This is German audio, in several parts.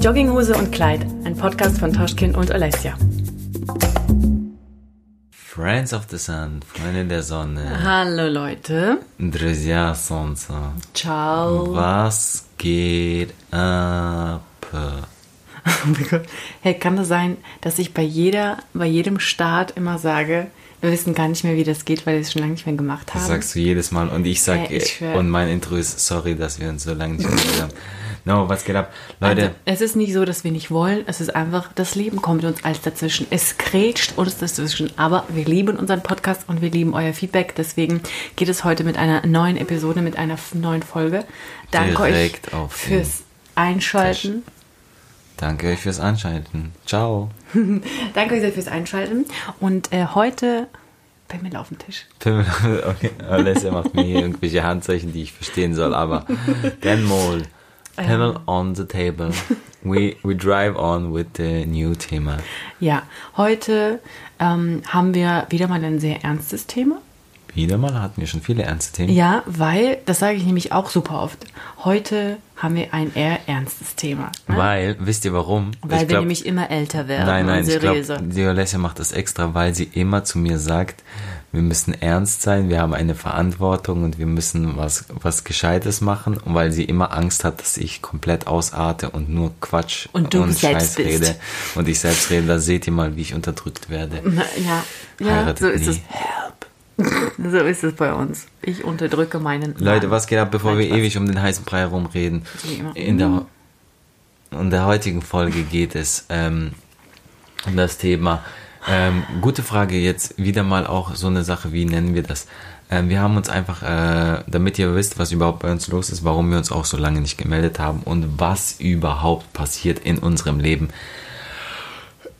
Jogginghose und Kleid, ein Podcast von Toschkin und Alessia. Friends of the Sun, Freunde der Sonne. Hallo Leute. Друзья солнца. Ciao. Was geht ab? Oh mein Gott. Hey, kann das sein, dass ich bei jeder, bei jedem Start immer sage, wir wissen gar nicht mehr, wie das geht, weil wir es schon lange nicht mehr gemacht haben. Das sagst du jedes Mal und ich sag, Ja, ich schwör. und mein Intro ist, sorry, dass wir uns so lange nicht mehr gesehen haben. No, was geht ab? Leute, Also, es ist nicht so, dass wir nicht wollen. Es ist einfach, das Leben kommt uns alles dazwischen. Es krätscht uns dazwischen. Aber wir lieben unseren Podcast und wir lieben euer Feedback. Deswegen geht es heute mit einer neuen Episode, mit einer neuen Folge. Danke Direkt euch fürs Einschalten. danke euch fürs Anschalten. Ciao. Danke euch sehr fürs Einschalten. Und äh, heute mir auf dem Tisch. Okay, Alessia macht mir hier irgendwelche Handzeichen, die ich verstehen soll, aber then mal. Panel on the table. We, we drive on with the new Thema. Ja, heute ähm, haben wir wieder mal ein sehr ernstes Thema. Wieder mal hatten wir schon viele ernste Themen. Ja, weil, das sage ich nämlich auch super oft, heute haben wir ein eher ernstes Thema. Ne? Weil, wisst ihr warum? Weil Ich wir glaub- nämlich immer älter werden Nein, nein, und ich seriöser. glaube, die Alessia macht das extra, weil sie immer zu mir sagt, wir müssen ernst sein, wir haben eine Verantwortung und wir müssen was, was Gescheites machen, und weil sie immer Angst hat, dass ich komplett ausarte und nur Quatsch Und selbst Scheiß bist. rede. Und ich selbst rede, da seht ihr mal, wie ich unterdrückt werde. Ja, ja so ist nie. es. So ist es bei uns. Ich unterdrücke meinen. Leute, Mann. was geht ab, bevor Nein, wir Spaß. ewig um den heißen Brei rumreden? In der, in der heutigen Folge geht es ähm, um das Thema. Ähm, gute Frage jetzt wieder mal auch so eine Sache, wie nennen wir das? Ähm, wir haben uns einfach, äh, damit ihr wisst, was überhaupt bei uns los ist, warum wir uns auch so lange nicht gemeldet haben und was überhaupt passiert in unserem Leben.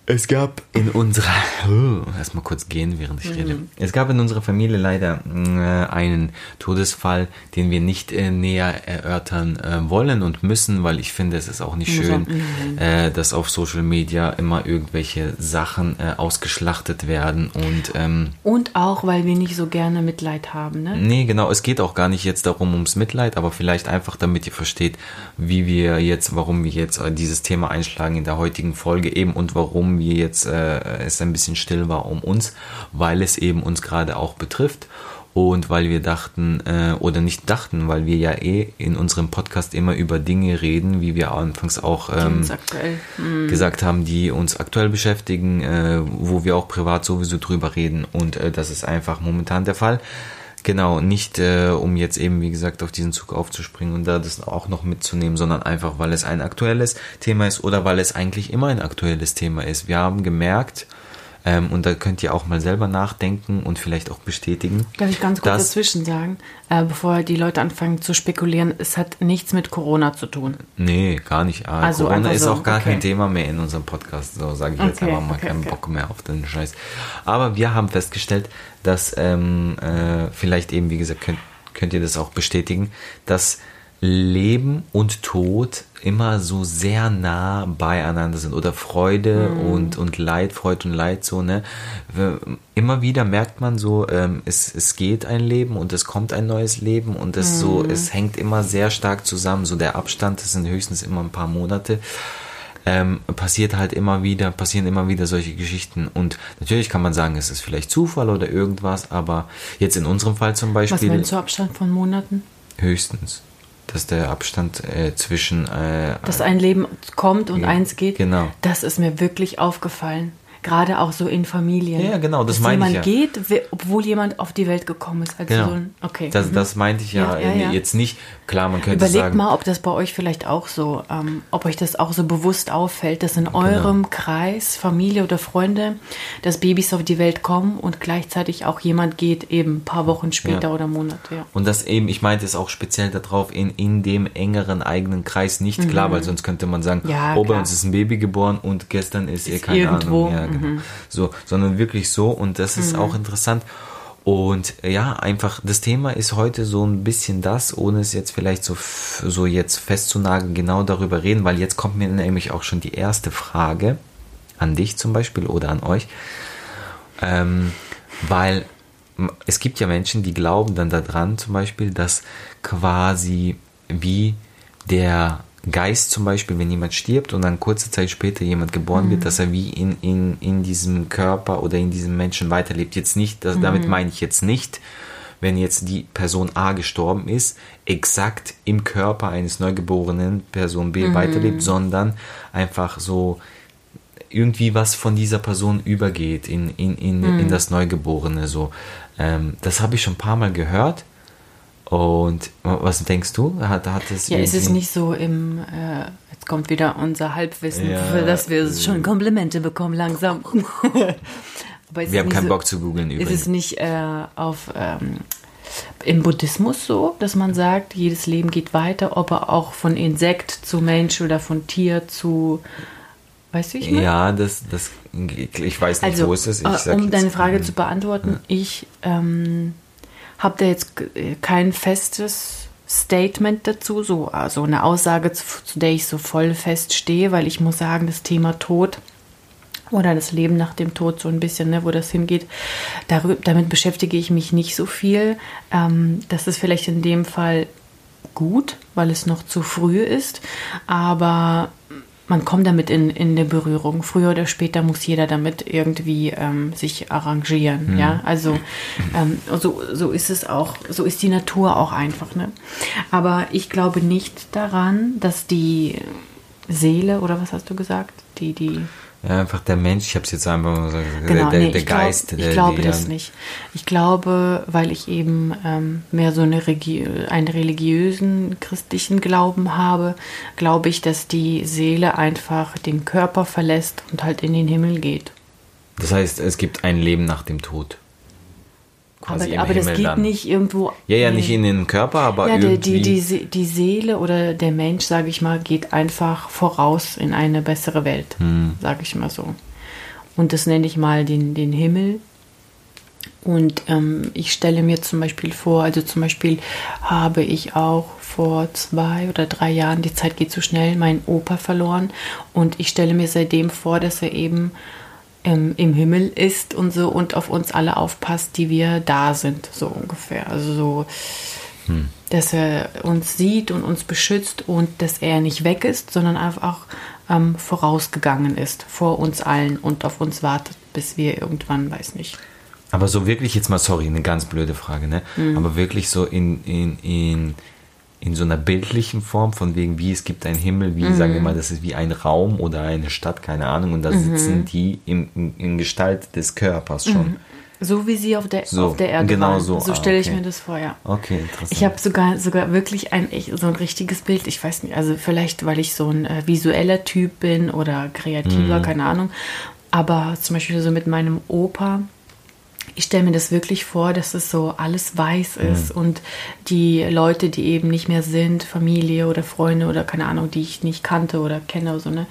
Es gab in unserer, oh, erstmal kurz gehen, während ich rede. Es gab in unserer Familie leider äh, einen Todesfall, den wir nicht äh, näher erörtern äh, wollen und müssen, weil ich finde, es ist auch nicht schön, auch- äh, dass auf Social Media immer irgendwelche Sachen äh, ausgeschlachtet werden und ähm, Und auch, weil wir nicht so gerne Mitleid haben, ne? Nee, genau, es geht auch gar nicht jetzt darum ums Mitleid, aber vielleicht einfach, damit ihr versteht, wie wir jetzt, warum wir jetzt äh, dieses Thema einschlagen in der heutigen Folge eben und warum wir jetzt äh, es ein bisschen still war um uns, weil es eben uns gerade auch betrifft und weil wir dachten äh, oder nicht dachten, weil wir ja eh in unserem Podcast immer über Dinge reden, wie wir anfangs auch ähm. Hm. gesagt haben, die uns aktuell beschäftigen, äh, wo wir auch privat sowieso drüber reden und äh, das ist einfach momentan der Fall. Genau, nicht äh, um jetzt eben, wie gesagt, auf diesen Zug aufzuspringen und da das auch noch mitzunehmen, sondern einfach, weil es ein aktuelles Thema ist oder weil es eigentlich immer ein aktuelles Thema ist. Wir haben gemerkt, ähm, und da könnt ihr auch mal selber nachdenken und vielleicht auch bestätigen. Darf ich ganz kurz dazwischen sagen, äh, bevor die Leute anfangen zu spekulieren, es hat nichts mit Corona zu tun. Nee, gar nicht. Ah, Also Corona einfach ist auch gar okay. kein Thema mehr in unserem Podcast. So sage ich jetzt Okay, einfach mal okay, keinen. Bock mehr auf den Scheiß. Aber wir haben festgestellt, dass ähm, äh, vielleicht eben, wie gesagt, könnt, könnt ihr das auch bestätigen, dass Leben und Tod immer so sehr nah beieinander sind oder Freude und, und Leid, Freude und Leid so, ne? Immer wieder merkt man so, ähm, es, es geht ein Leben und es kommt ein neues Leben und es so, es hängt immer sehr stark zusammen. So der Abstand, das sind höchstens immer ein paar Monate ähm, passiert halt immer wieder, passieren immer wieder solche Geschichten. Und natürlich kann man sagen, es ist vielleicht Zufall oder irgendwas, aber jetzt in unserem Fall zum Was Beispiel meinst du Abstand von Monaten? höchstens, dass der Abstand äh, zwischen äh, Dass ein Leben kommt und Ja, eins geht. genau. Das ist mir wirklich aufgefallen. Gerade auch so in Familien. Ja, genau, das meine ich ja. geht, obwohl jemand auf die Welt gekommen ist. Also Genau. so ein, okay. Das, mhm. das meinte ich ja, Ja, ja, jetzt nicht. Klar, man könnte Überlegt sagen, mal, ob das bei euch vielleicht auch so, ähm, ob euch das auch so bewusst auffällt, dass in Genau. eurem Kreis, Familie oder Freunde, dass Babys auf die Welt kommen und gleichzeitig auch jemand geht, eben ein paar Wochen später Ja. oder Monate. Ja. Und das eben, ich meinte es auch speziell darauf, in, in dem engeren eigenen Kreis nicht klar, weil sonst könnte man sagen, Mhm. Ja, oh, bei uns ist ein Baby geboren und gestern ist, ihr Ist keine irgendwo, Ahnung. Ja, genau. mhm. So, sondern wirklich so und das ist auch interessant. Und ja, einfach, das Thema ist heute so ein bisschen das, ohne es jetzt vielleicht so, so jetzt festzunageln, genau darüber reden, weil jetzt kommt mir nämlich auch schon die erste Frage an dich zum Beispiel oder an euch. Ähm, weil es gibt ja Menschen, die glauben dann daran zum Beispiel, dass quasi wie der Geist zum Beispiel, wenn jemand stirbt und dann kurze Zeit später jemand geboren Mhm. wird, dass er wie in, in, in diesem Körper oder in diesem Menschen weiterlebt. Jetzt nicht, das, Mhm. damit meine ich jetzt nicht, wenn jetzt die Person A gestorben ist, exakt im Körper eines Neugeborenen Person B Mhm. weiterlebt, sondern einfach so irgendwie was von dieser Person übergeht in, in, in, Mhm. in das Neugeborene. So. Ähm, das habe ich schon ein paar Mal gehört. Und was denkst du? Hat, hat es Ja, ist es nicht so im, äh, jetzt kommt wieder unser Halbwissen, Ja, für das wir schon Komplimente bekommen langsam. Aber ist Wir haben keinen so, Bock zu googeln Ist übrigens. es nicht äh, auf ähm, im Buddhismus so, dass man sagt, jedes Leben geht weiter, ob er auch von Insekt zu Mensch oder von Tier zu, weißt du, wie ich meine? Ja, das, das, ich weiß nicht, Also, wo ist es. Ich äh, um deine Frage zu beantworten, ich ähm, habe da jetzt äh, kein festes Statement dazu, so also eine Aussage, zu, zu der ich so voll feststehe, weil ich muss sagen, das Thema Tod oder das Leben nach dem Tod so ein bisschen, ne, wo das hingeht, darüber, damit beschäftige ich mich nicht so viel. Ähm, das ist vielleicht in dem Fall gut, weil es noch zu früh ist, aber man kommt damit in, in eine Berührung. Früher oder später muss jeder damit irgendwie ähm, sich arrangieren. Ja, also ähm, so, so ist es auch, so ist die Natur auch einfach. Ne? Aber ich glaube nicht daran, dass die Seele, oder was hast du gesagt? Die, die, Ja, einfach der Mensch, ich habe es jetzt einfach mal gesagt, Genau, der, nee, der ich, glaub, Geist. ich der, glaube der, das nicht. Ich glaube, weil ich eben ähm, mehr so eine Regi einen religiösen christlichen Glauben habe, glaube ich, dass die Seele einfach den Körper verlässt und halt in den Himmel geht. Das heißt, es gibt ein Leben nach dem Tod. Quasi aber im aber das Himmel geht dann. nicht irgendwo. Ja, ja, nicht in den Körper, aber Ja, irgendwie. die, die, die Seele oder der Mensch, sage ich mal, geht einfach voraus in eine bessere Welt, Hm. sage ich mal so. Und das nenne ich mal den, den Himmel. Und ähm, ich stelle mir zum Beispiel vor, also zum Beispiel habe ich auch vor zwei oder drei Jahren, die Zeit geht so schnell, meinen Opa verloren. Und ich stelle mir seitdem vor, dass er eben ähm, im Himmel ist und so und auf uns alle aufpasst, die wir da sind, so ungefähr. Also so, dass er uns sieht und uns beschützt und dass er nicht weg ist, sondern einfach ähm, vorausgegangen ist, vor uns allen und auf uns wartet, bis wir irgendwann, weiß nicht. Aber so wirklich jetzt mal, sorry, eine ganz blöde Frage, ne? Mhm. Aber wirklich so in, in, in, in so einer bildlichen Form, von wegen, wie es gibt einen Himmel, wie, sagen Mhm. wir mal, das ist wie ein Raum oder eine Stadt, keine Ahnung, und da sitzen die in, in, in Gestalt des Körpers schon. So wie sie auf der, So, auf der Erde genau waren. so. So Ah, stelle ich okay. mir das vor, ja. Okay, interessant. Ich habe sogar, sogar wirklich ein, so ein richtiges Bild. Ich weiß nicht, also vielleicht, weil ich so ein äh, visueller Typ bin oder kreativer, Mhm. keine Ahnung. Aber zum Beispiel so mit meinem Opa, ich stelle mir das wirklich vor, dass es so alles weiß ist und die Leute, die eben nicht mehr sind, Familie oder Freunde oder keine Ahnung, die ich nicht kannte oder kenne oder so, ne,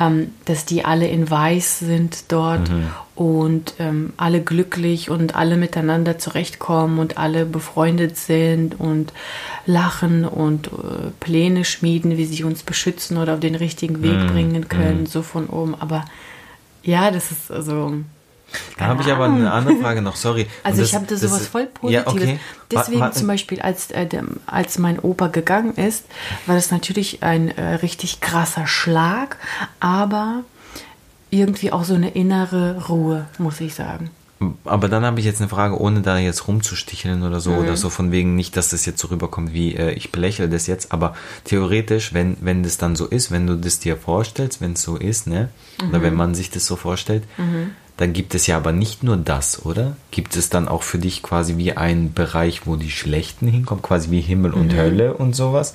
ähm, dass die alle in weiß sind dort und ähm, alle glücklich und alle miteinander zurechtkommen und alle befreundet sind und lachen und äh, Pläne schmieden, wie sie uns beschützen oder auf den richtigen Weg bringen können, so von oben. Aber ja, das ist also. Da habe ich aber eine andere Frage noch, sorry. Also Und ich habe da sowas ist- voll Positives. Ja, okay. Deswegen zum Beispiel, als, äh, als mein Opa gegangen ist, war das natürlich ein äh, richtig krasser Schlag, aber irgendwie auch so eine innere Ruhe, muss ich sagen. Aber dann habe ich jetzt eine Frage, ohne da jetzt rumzusticheln oder so, Mhm. oder so von wegen nicht, dass das jetzt so rüberkommt, wie äh, ich belächle das jetzt, aber theoretisch, wenn, wenn das dann so ist, wenn du das dir vorstellst, wenn es so ist, ne, oder Mhm. wenn man sich das so vorstellt, dann gibt es ja aber nicht nur das, oder? Gibt es dann auch für dich quasi wie einen Bereich, wo die Schlechten hinkommen, quasi wie Himmel und Mhm. Hölle und sowas?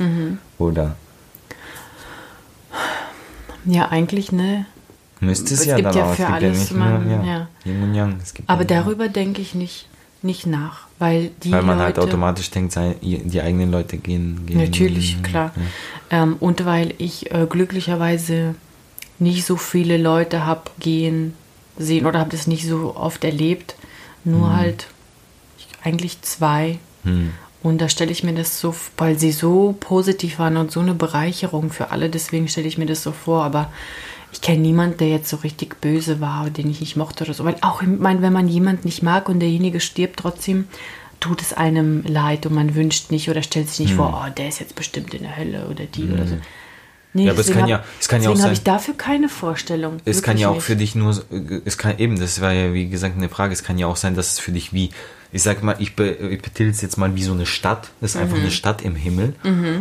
Oder Ja, eigentlich, ne? müsste es, Es ja gibt dann ja auch, für es gibt alles ja nicht man- ja, ja. Yin und Yang. Es gibt Aber ja- darüber denke ich nicht, nicht nach, weil die Weil man Leute, halt automatisch denkt, die eigenen Leute gehen. gehen Natürlich, klar. Ähm, und weil ich äh, glücklicherweise nicht so viele Leute habe gehen sehen oder habe das nicht so oft erlebt, nur halt ich, eigentlich zwei. Hm. Und da stelle ich mir das so, weil sie so positiv waren und so eine Bereicherung für alle, deswegen stelle ich mir das so vor. Aber ich kenne niemanden, der jetzt so richtig böse war, den ich nicht mochte oder so. Weil auch, ich meine, wenn man jemanden nicht mag und derjenige stirbt, trotzdem tut es einem leid und man wünscht nicht oder stellt sich nicht vor, oh, der ist jetzt bestimmt in der Hölle oder die oder so. Nee, ja, aber es kann hab- ja, es kann ja auch deswegen habe sein. ich dafür keine Vorstellung. Es kann ja auch nicht. für dich nur, es kann eben, das war ja wie gesagt eine Frage, es kann ja auch sein, dass es für dich wie, ich sag mal, ich, be, ich betitel es jetzt mal wie so eine Stadt, das ist einfach Mhm. eine Stadt im Himmel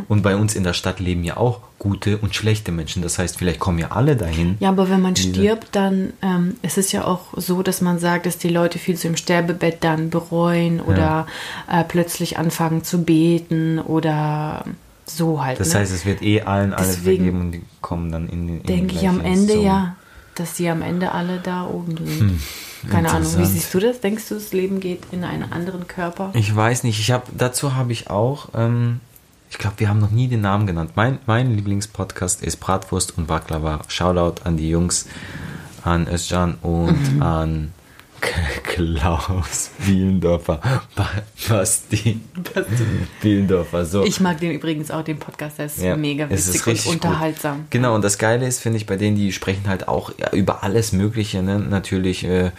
und bei uns in der Stadt leben ja auch gute und schlechte Menschen, das heißt, vielleicht kommen ja alle dahin. Ja, aber wenn man stirbt, dann ähm, ist es ja auch so, dass man sagt, dass die Leute viel so im Sterbebett dann bereuen oder äh, plötzlich anfangen zu beten oder so halt. Das ne? heißt, es wird eh allen alles Deswegen vergeben und die kommen dann in den denke den ich am Ende Zone. ja, dass die am Ende alle da oben sind. Keine Ahnung, wie Hm, siehst du das? Denkst du, das Leben geht in einen anderen Körper? Ich weiß nicht, ich habe dazu habe ich auch, ähm, ich glaube, wir haben noch nie den Namen genannt. Mein, mein Lieblingspodcast ist Bratwurst und Baklava. Shoutout an die Jungs, an Özcan und Mhm. an Klaus Bielendorfer, Ba- Basti Bielendorfer. So. Ich mag den übrigens auch, den Podcast, der ist Ja, mega es ist witzig richtig und gut. unterhaltsam. Genau, und das Geile ist, finde ich, bei denen, die sprechen halt auch über alles Mögliche, ne? natürlich äh,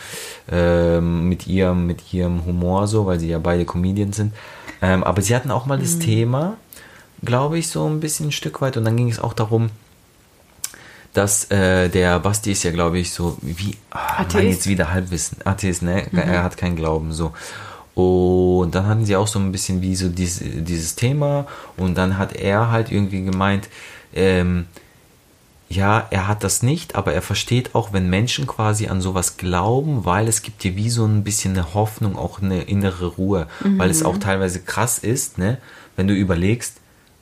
ähm, mit, ihrem, mit ihrem Humor so, weil sie ja beide Comedians sind. Ähm, aber sie hatten auch mal Mhm. das Thema, glaube ich, so ein bisschen ein Stück weit. Und dann ging es auch darum, dass äh, der Basti ist ja, glaube ich, so wie ah, Mann, jetzt wieder Halbwissen. Atheist, ne? Er hat keinen Glauben so. Und dann hatten sie auch so ein bisschen wie so dieses, dieses Thema und dann hat er halt irgendwie gemeint, ähm, ja, er hat das nicht, aber er versteht auch, wenn Menschen quasi an sowas glauben, weil es gibt dir wie so ein bisschen eine Hoffnung, auch eine innere Ruhe, weil es auch teilweise krass ist, ne, wenn du überlegst,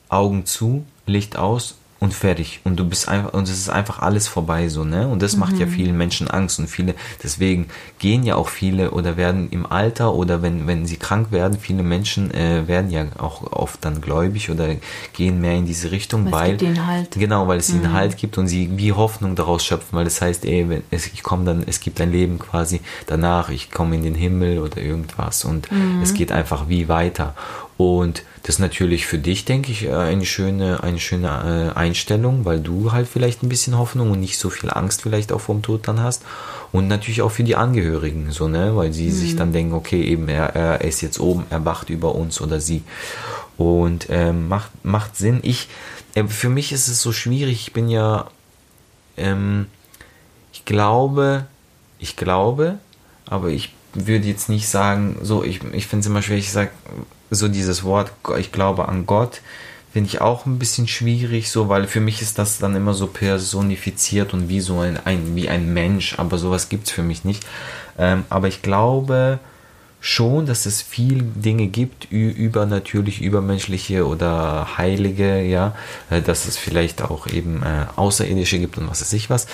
Augen zu, Licht aus und fertig und du bist einfach und es ist einfach alles vorbei so, ne? Und das macht ja vielen Menschen Angst und viele deswegen gehen ja auch viele oder werden im Alter oder wenn wenn sie krank werden, viele Menschen äh, werden ja auch oft dann gläubig oder gehen mehr in diese Richtung, Weil weil Halt. Genau, weil es ihnen Halt gibt und sie wie Hoffnung daraus schöpfen, weil es heißt, ey, wenn es, ich komme dann, es gibt ein Leben quasi danach, ich komme in den Himmel oder irgendwas und es geht einfach wie weiter. Und das ist natürlich für dich, denke ich, äh, eine schöne, eine schöne äh, Einstellung, weil du halt vielleicht ein bisschen Hoffnung und nicht so viel Angst vielleicht auch vom Tod dann hast. Und natürlich auch für die Angehörigen, so, ne, weil sie sich dann denken, okay, eben, er, er ist jetzt oben, er wacht über uns oder sie. Und ähm, macht, macht Sinn. Ich, äh, für mich ist es so schwierig, ich bin ja, ähm, ich glaube, ich glaube, aber ich würde jetzt nicht sagen, so, ich, ich finde es immer schwierig, ich sage, so dieses Wort, ich glaube an Gott, finde ich auch ein bisschen schwierig, so, weil für mich ist das dann immer so personifiziert und wie so ein, ein wie ein Mensch, aber sowas gibt es für mich nicht. Ähm, aber ich glaube schon, dass es viel Dinge gibt, übernatürlich, übermenschliche oder heilige, ja, äh, dass es vielleicht auch eben äh, Außerirdische gibt und was weiß ich was.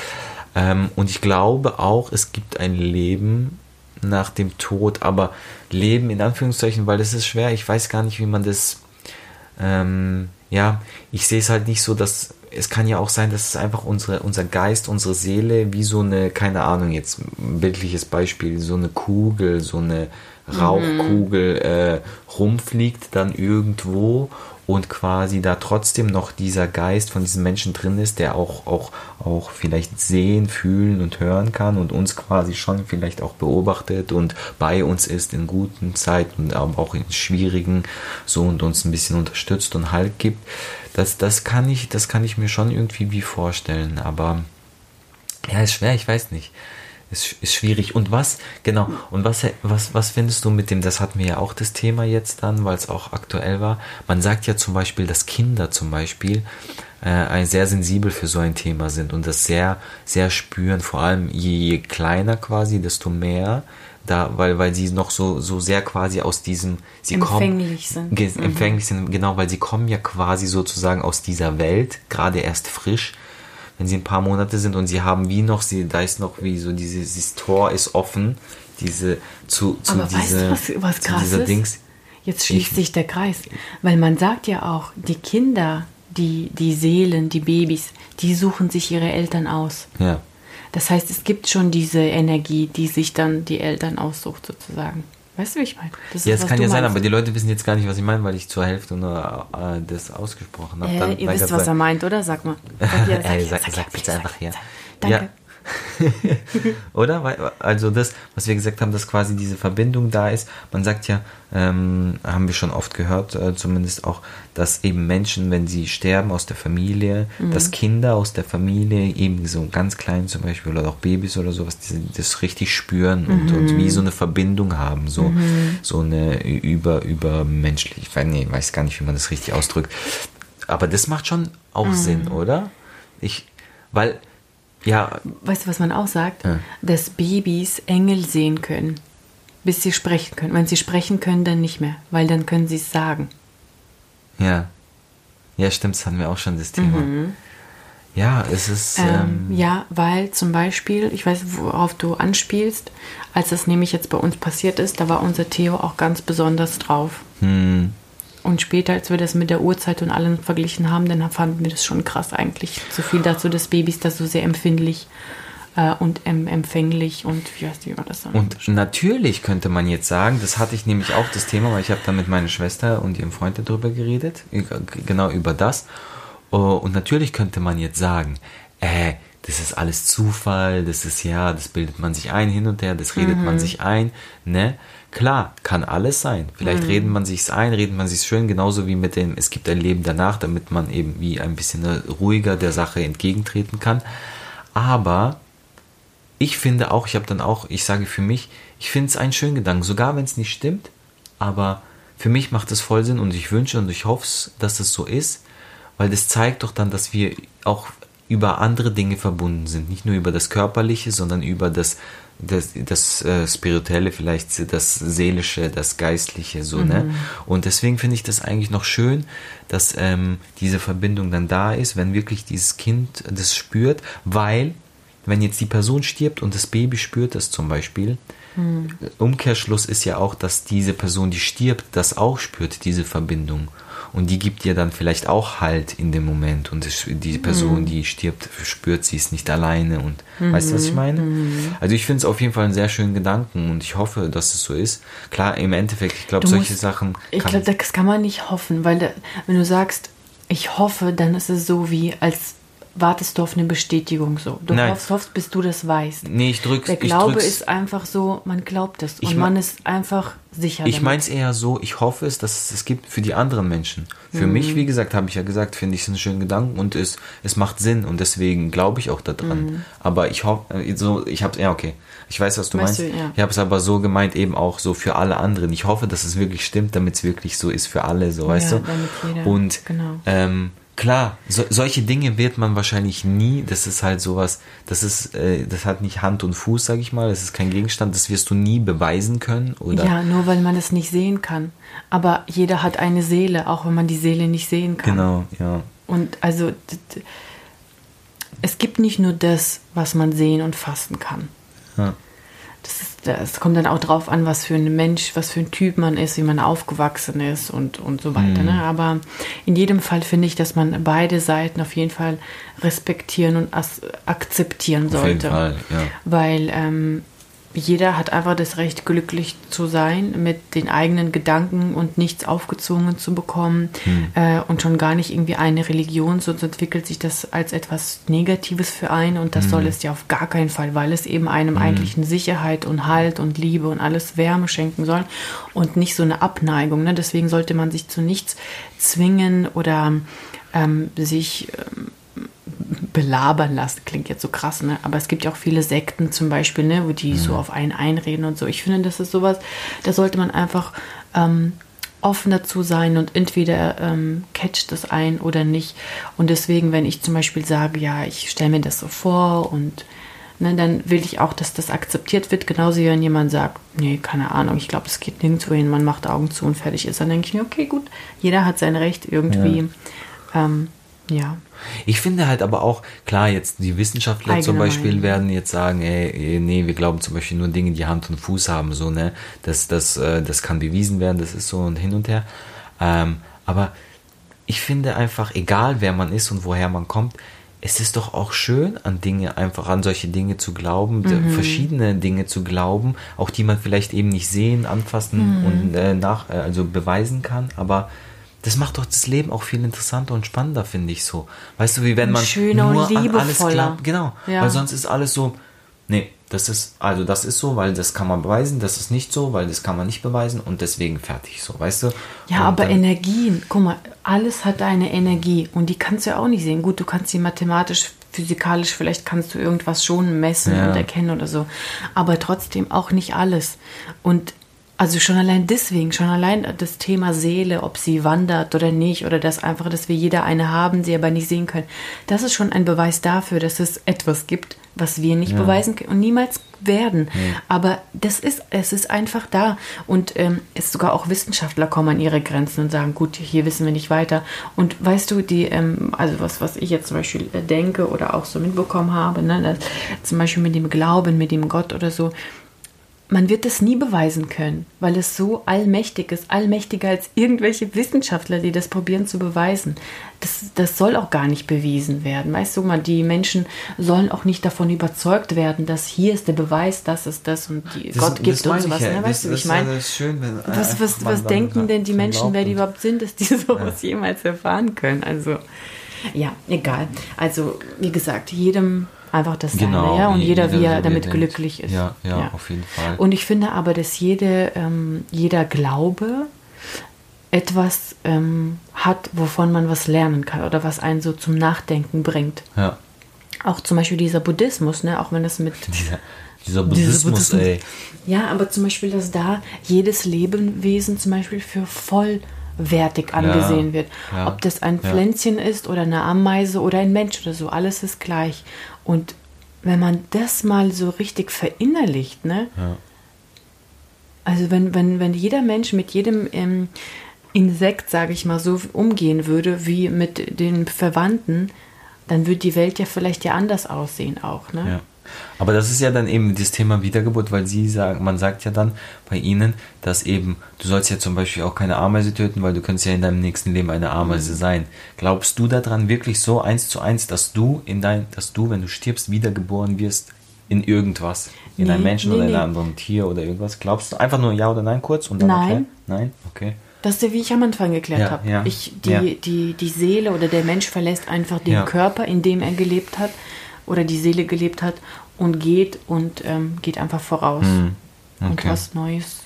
Ähm, und ich glaube auch, es gibt ein Leben nach dem Tod, aber Leben in Anführungszeichen, weil es ist schwer, ich weiß gar nicht, wie man das ähm, ja, ich sehe es halt nicht so, dass es kann ja auch sein, dass es einfach unsere, unser Geist, unsere Seele wie so eine, keine Ahnung, jetzt ein bildliches Beispiel, so eine Kugel, so eine Rauchkugel äh, rumfliegt dann irgendwo und quasi da trotzdem noch dieser Geist von diesem Menschen drin ist, der auch, auch, auch vielleicht sehen, fühlen und hören kann und uns quasi schon vielleicht auch beobachtet und bei uns ist in guten Zeiten, aber auch in schwierigen so und uns ein bisschen unterstützt und Halt gibt. Das, das kann ich, das kann ich mir schon irgendwie wie vorstellen, aber ja, ist schwer, ich weiß nicht. Ist, ist schwierig. Und was, genau, und was, was, was findest du mit dem, das hatten wir ja auch das Thema jetzt dann, weil es auch aktuell war. Man sagt ja zum Beispiel, dass Kinder zum Beispiel äh, sehr sensibel für so ein Thema sind und das sehr, sehr spüren. Vor allem je, je kleiner quasi, desto mehr. Da, weil, weil sie noch so, so sehr quasi aus diesem, sie Empfänglich kommen, sind. Ge- empfänglich sind, genau, weil sie kommen ja quasi sozusagen aus dieser Welt, gerade erst frisch wenn sie ein paar Monate sind und sie haben wie noch, sie, da ist noch wie so dieses, dieses Tor ist offen, diese zu, zu Aber weißt diese, du, was, was krass dieser ist? Dings. Jetzt schließt Ich- sich der Kreis. Weil man sagt ja auch, die Kinder, die, die Seelen, die Babys, die suchen sich ihre Eltern aus. Ja. Das heißt, es gibt schon diese Energie, die sich dann die Eltern aussucht, sozusagen. Weißt du, wie ich meine? Das Ja, es kann ja sein, meinst. aber die Leute wissen jetzt gar nicht, was ich meine, weil ich zur Hälfte nur äh, das ausgesprochen habe. Äh, ihr wisst, was er meint, oder? Sag mal. Sag, ja, bitte einfach ja. Danke. Oder? Also das, was wir gesagt haben, dass quasi diese Verbindung da ist. Man sagt ja, ähm, haben wir schon oft gehört, äh, zumindest auch, dass eben Menschen, wenn sie sterben aus der Familie, dass Kinder aus der Familie, eben so ganz klein zum Beispiel, oder auch Babys oder sowas, die das richtig spüren und, und wie so eine Verbindung haben, so, so eine über, übermenschlich, ich weiß, nee, weiß gar nicht, wie man das richtig ausdrückt. Aber das macht schon auch Sinn, oder? Ich, weil, ja, Weißt du, was man auch sagt? Ja. Dass Babys Engel sehen können, bis sie sprechen können. Wenn sie sprechen können, dann nicht mehr, weil dann können sie es sagen. Ja. Ja, stimmt, das hatten wir auch schon das Thema. Ja, es ist. Ähm, Ähm, ja, weil zum Beispiel, ich weiß, worauf du anspielst, als das nämlich jetzt bei uns passiert ist, da war unser Theo auch ganz besonders drauf. hm, Und später, als wir das mit der Uhrzeit und allem verglichen haben, dann fanden wir das schon krass eigentlich. So viel dazu, dass Babys da so sehr empfindlich äh, und em empfänglich und wie heißt wie man das dann? Und natürlich könnte man jetzt sagen, das hatte ich nämlich auch das Thema, weil ich habe da mit meiner Schwester und ihrem Freund darüber geredet, g- genau über das. Oh, Und natürlich könnte man jetzt sagen, äh, das ist alles Zufall, das ist ja, das bildet man sich ein hin und her, das redet man sich ein, ne? Klar, kann alles sein. Vielleicht reden man sich's ein, redet man sich's schön, genauso wie mit dem, es gibt ein Leben danach, damit man eben wie ein bisschen ruhiger der Sache entgegentreten kann. Aber ich finde auch, ich habe dann auch, ich sage für mich, ich finde es einen schönen Gedanken, sogar wenn es nicht stimmt, aber für mich macht es voll Sinn und ich wünsche und ich hoffe, dass es so ist, weil das zeigt doch dann, dass wir auch über andere Dinge verbunden sind, nicht nur über das Körperliche, sondern über das, das, das äh, Spirituelle, vielleicht das Seelische, das Geistliche, so, ne? Und deswegen finde ich das eigentlich noch schön, dass ähm, diese Verbindung dann da ist, wenn wirklich dieses Kind das spürt, weil wenn jetzt die Person stirbt und das Baby spürt das zum Beispiel, Umkehrschluss ist ja auch, dass diese Person, die stirbt, das auch spürt, diese Verbindung. Und die gibt ihr dann vielleicht auch Halt in dem Moment. Und es, die Person, die stirbt, spürt, sie ist nicht alleine. Und weißt du, was ich meine? Also ich finde es auf jeden Fall einen sehr schönen Gedanken und ich hoffe, dass es so ist. Klar, im Endeffekt, ich glaube, solche musst- Sachen Ich glaube, das kann man nicht hoffen, weil da, wenn du sagst, ich hoffe, dann ist es so wie, als wartest du auf eine Bestätigung so. Du Nein. hoffst, hoffst, bis du das weißt. Nee, ich drück's. Der Glaube drück's, ist einfach so, man glaubt es und man ist einfach sicher. Ich meine es eher so, ich hoffe es, dass es es gibt für die anderen Menschen. Für Mhm. mich, wie gesagt, habe ich ja gesagt, finde ich es einen schönen Gedanken und es, es macht Sinn und deswegen glaube ich auch daran. Mhm. Aber ich hoffe, äh, so, ich habe ja okay. Ich weiß, was du Weißt meinst. du, ja. Ich habe es aber so gemeint, eben auch so für alle anderen. Ich hoffe, dass es wirklich stimmt, damit es wirklich so ist für alle, so, weißt Ja, du? damit jeder- und genau. ähm, klar, so, solche Dinge wird man wahrscheinlich nie. Das ist halt sowas, das ist, äh, das hat nicht Hand und Fuß, sag ich mal. Das ist kein Gegenstand. Das wirst du nie beweisen können, oder? Ja, nur weil man es nicht sehen kann. Aber jeder hat eine Seele, auch wenn man die Seele nicht sehen kann. Genau, ja. Und also es gibt nicht nur das, was man sehen und fassen kann. ja. Das, kommt dann auch drauf an, was für ein Mensch, was für ein Typ man ist, wie man aufgewachsen ist und, und so weiter. Mhm. Ne? Aber in jedem Fall finde ich, dass man beide Seiten auf jeden Fall respektieren und akzeptieren Auf jeden sollte. Fall, ja. Weil ähm, jeder hat einfach das Recht, glücklich zu sein, mit den eigenen Gedanken und nichts aufgezwungen zu bekommen Hm. äh, und schon gar nicht irgendwie eine Religion, sonst entwickelt sich das als etwas Negatives für einen und das Hm. soll es ja auf gar keinen Fall, weil es eben einem eigentlich eine Sicherheit und Halt und Liebe und alles Wärme schenken soll und nicht so eine Abneigung. Ne? Deswegen sollte man sich zu nichts zwingen oder ähm, sich ähm, belabern lassen. Klingt jetzt so krass, ne? Aber es gibt ja auch viele Sekten zum Beispiel, ne, wo die so auf einen einreden und so. Ich finde, das ist sowas, da sollte man einfach ähm, offen dazu sein und entweder ähm, catcht das ein oder nicht. Und deswegen, wenn ich zum Beispiel sage, ja, ich stelle mir das so vor und ne, dann will ich auch, dass das akzeptiert wird. Genauso wie wenn jemand sagt, nee, keine Ahnung, ich glaube, es geht nirgendwo hin, man macht Augen zu und fertig ist. Dann denke ich mir, okay, gut, jeder hat sein Recht irgendwie. Ja. Ähm, ja. Ich finde halt aber auch, klar, jetzt die Wissenschaftler Eigene zum Beispiel Meinung. werden jetzt sagen, ey, nee, wir glauben zum Beispiel nur Dinge, die Hand und Fuß haben, so, ne? Das, das, äh, das kann bewiesen werden, das ist so und hin und her. Ähm, aber ich finde einfach, egal wer man ist und woher man kommt, es ist doch auch schön, an Dinge, einfach an solche Dinge zu glauben, Mhm. verschiedene Dinge zu glauben, auch die man vielleicht eben nicht sehen, anfassen Mhm. und äh, nach, äh, also beweisen kann, aber das macht doch das Leben auch viel interessanter und spannender, finde ich so. Weißt du, wie wenn man schöner nur und an alles glaubt. Genau, Ja. weil sonst ist alles so, nee, das ist, also das ist so, weil das kann man beweisen, das ist nicht so, weil das kann man nicht beweisen und deswegen fertig so, weißt du? Ja, und aber Energien, guck mal, alles hat eine Energie und die kannst du ja auch nicht sehen. Gut, du kannst sie mathematisch, physikalisch, vielleicht kannst du irgendwas schon messen Ja. und erkennen oder so, aber trotzdem auch nicht alles. Und also schon allein deswegen, schon allein das Thema Seele, ob sie wandert oder nicht, oder das einfach, dass wir jeder eine haben, sie aber nicht sehen können, das ist schon ein Beweis dafür, dass es etwas gibt, was wir nicht beweisen können und niemals werden. Aber das ist, es ist einfach da. Und ähm, es sogar auch Wissenschaftler kommen an ihre Grenzen und sagen, gut, hier wissen wir nicht weiter. Und weißt du, die, ähm, also was, was ich jetzt zum Beispiel äh, denke oder auch so mitbekommen habe, ne, dass, zum Beispiel mit dem Glauben, mit dem Gott oder so, man wird es nie beweisen können, weil es so allmächtig ist, allmächtiger als irgendwelche Wissenschaftler, die das probieren zu beweisen. Das, das soll auch gar nicht bewiesen werden. Weißt du mal, die Menschen sollen auch nicht davon überzeugt werden, dass hier ist der Beweis, das ist das und die, Das- Gott gibt das und sowas. ich ja. ne? Das- Weißt du, das ich ja meine? das Was, was, was denken denn die Menschen, wer die überhaupt sind, dass die sowas jemals erfahren können? Also, ja, egal. Also, wie gesagt, jedem einfach das Genau, Seine, ja, und jeder, jeder wie er damit glücklich ist. Ja, ja, auf jeden Fall. Und ich finde aber, dass jede, ähm, jeder Glaube etwas ähm, hat, wovon man was lernen kann oder was einen so zum Nachdenken bringt. Ja, Auch zum Beispiel dieser Buddhismus, ne, auch wenn das mit dieser, dieser Buddhismus, Buddhismus. ey. Ja, aber zum Beispiel, dass da jedes Lebewesen zum Beispiel für vollwertig angesehen wird. ja, Ob das ein ja. Pflänzchen ist oder eine Ameise oder ein Mensch oder so, alles ist gleich. Und wenn man das mal so richtig verinnerlicht, ne? Ja. Also wenn, wenn, wenn jeder Mensch mit jedem ähm, Insekt, sage ich mal, so umgehen würde wie mit den Verwandten, dann würde die Welt ja vielleicht ja anders aussehen auch, ne? Aber das ist ja dann eben das Thema Wiedergeburt, weil sie sagen, man sagt ja dann bei ihnen, dass eben, du sollst ja zum Beispiel auch keine Ameise töten, weil du könntest ja in deinem nächsten Leben eine Ameise Mhm. sein. Glaubst du daran wirklich so eins zu eins, dass du in dein, dass du, wenn du stirbst, wiedergeboren wirst in irgendwas? In einem Nee, Menschen nee, oder in nee. einem anderen Tier oder irgendwas? Glaubst du einfach nur ja oder nein kurz und dann Nein. erklären? Nein? Okay. Das ist ja, wie ich am Anfang geklärt Ja, habe. ja, Ich, die, ja. die, die Seele oder der Mensch verlässt einfach den. Körper, in dem er gelebt hat oder die Seele gelebt hat und geht und ähm, geht einfach voraus. Und Hm, okay. was Neues,